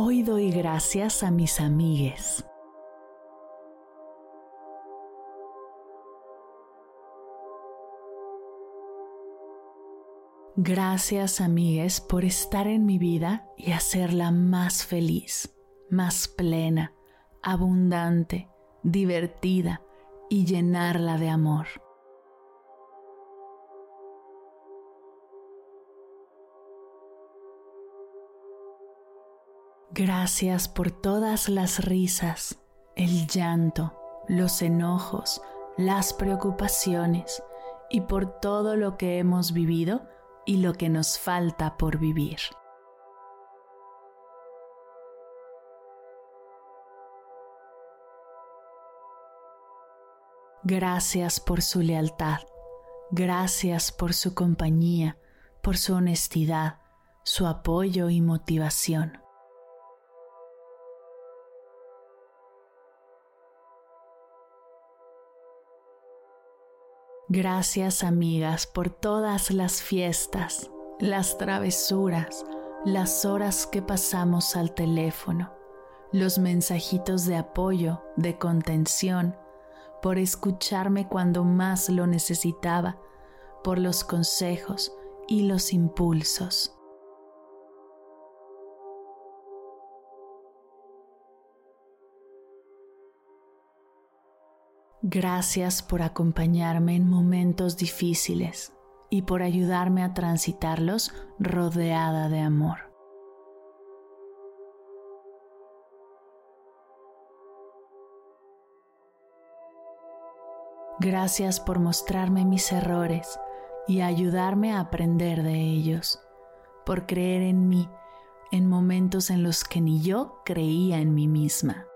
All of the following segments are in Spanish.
Hoy doy gracias a mis amigues. Gracias amigues por estar en mi vida y hacerla más feliz, más plena, abundante, divertida y llenarla de amor. Gracias por todas las risas, el llanto, los enojos, las preocupaciones y por todo lo que hemos vivido y lo que nos falta por vivir. Gracias por su lealtad, gracias por su compañía, por su honestidad, su apoyo y motivación. Gracias amigas por todas las fiestas, las travesuras, las horas que pasamos al teléfono, los mensajitos de apoyo, de contención, por escucharme cuando más lo necesitaba, por los consejos y los impulsos. Gracias por acompañarme en momentos difíciles y por ayudarme a transitarlos rodeada de amor. Gracias por mostrarme mis errores y ayudarme a aprender de ellos, por creer en mí en momentos en los que ni yo creía en mí misma.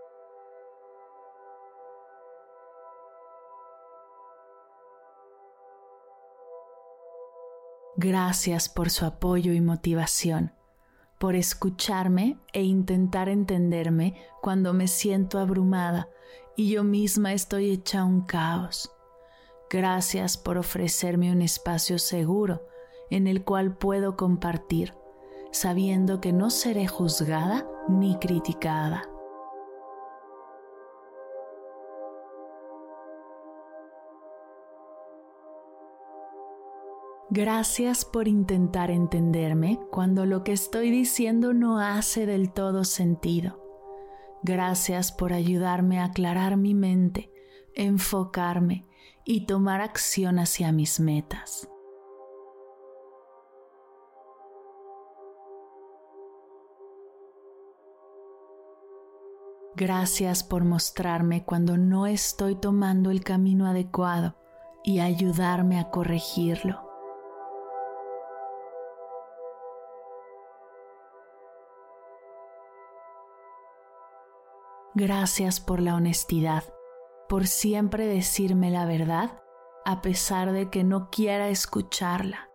Gracias por su apoyo y motivación, por escucharme e intentar entenderme cuando me siento abrumada y yo misma estoy hecha un caos. Gracias por ofrecerme un espacio seguro en el cual puedo compartir, sabiendo que no seré juzgada ni criticada. Gracias por intentar entenderme cuando lo que estoy diciendo no hace del todo sentido. Gracias por ayudarme a aclarar mi mente, enfocarme y tomar acción hacia mis metas. Gracias por mostrarme cuando no estoy tomando el camino adecuado y ayudarme a corregirlo. Gracias por la honestidad, por siempre decirme la verdad a pesar de que no quiera escucharla.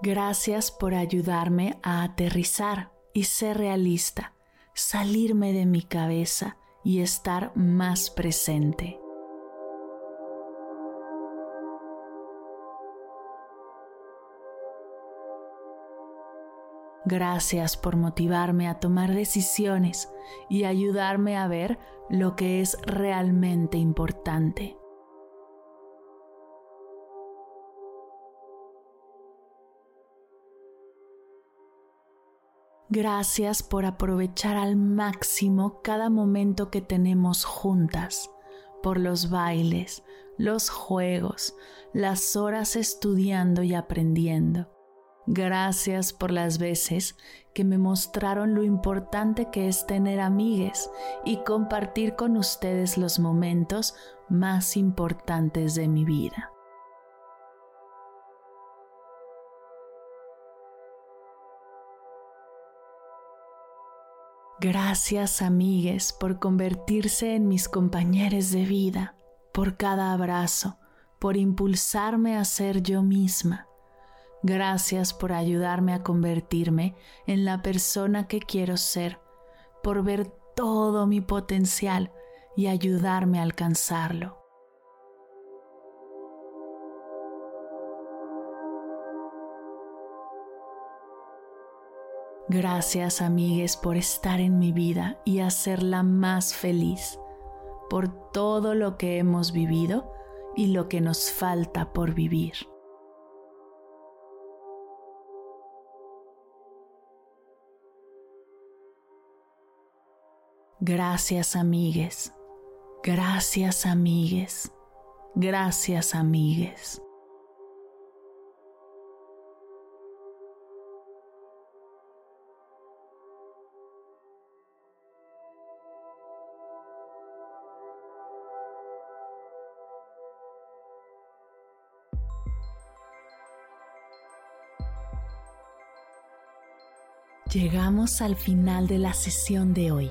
Gracias por ayudarme a aterrizar y ser realista, salirme de mi cabeza y estar más presente. Gracias por motivarme a tomar decisiones y ayudarme a ver lo que es realmente importante. Gracias por aprovechar al máximo cada momento que tenemos juntas, por los bailes, los juegos, las horas estudiando y aprendiendo Gracias por las veces que me mostraron lo importante que es tener amigues y compartir con ustedes los momentos más importantes de mi vida. Gracias amigues por convertirse en mis compañeros de vida, por cada abrazo, por impulsarme a ser yo misma Gracias por ayudarme a convertirme en la persona que quiero ser, por ver todo mi potencial y ayudarme a alcanzarlo. Gracias amigues por estar en mi vida y hacerla más feliz, por todo lo que hemos vivido y lo que nos falta por vivir. Gracias amigues, gracias amigues, gracias amigues. Llegamos al final de la sesión de hoy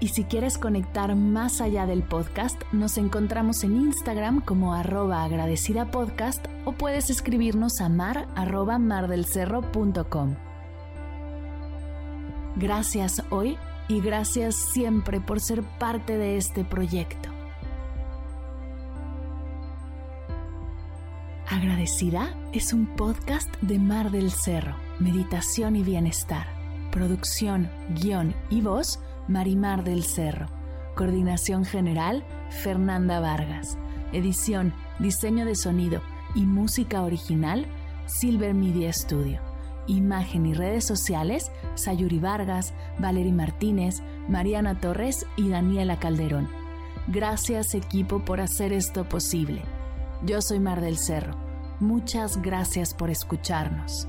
Y si quieres conectar más allá del podcast, nos encontramos en Instagram como arroba agradecida podcast o puedes escribirnos a mar arroba mardelcerro.com. Gracias hoy y gracias siempre por ser parte de este proyecto. Agradecida es un podcast de Mar del Cerro, Meditación y Bienestar. Producción, guion y voz Marimar del Cerro. Coordinación General, Fernanda Vargas. Edición, diseño de sonido y música original, Silver Media Studio. Imagen y redes sociales, Sayuri Vargas, Valery Martínez, Mariana Torres y Daniela Calderón. Gracias equipo por hacer esto posible. Yo soy Mar del Cerro. Muchas gracias por escucharnos.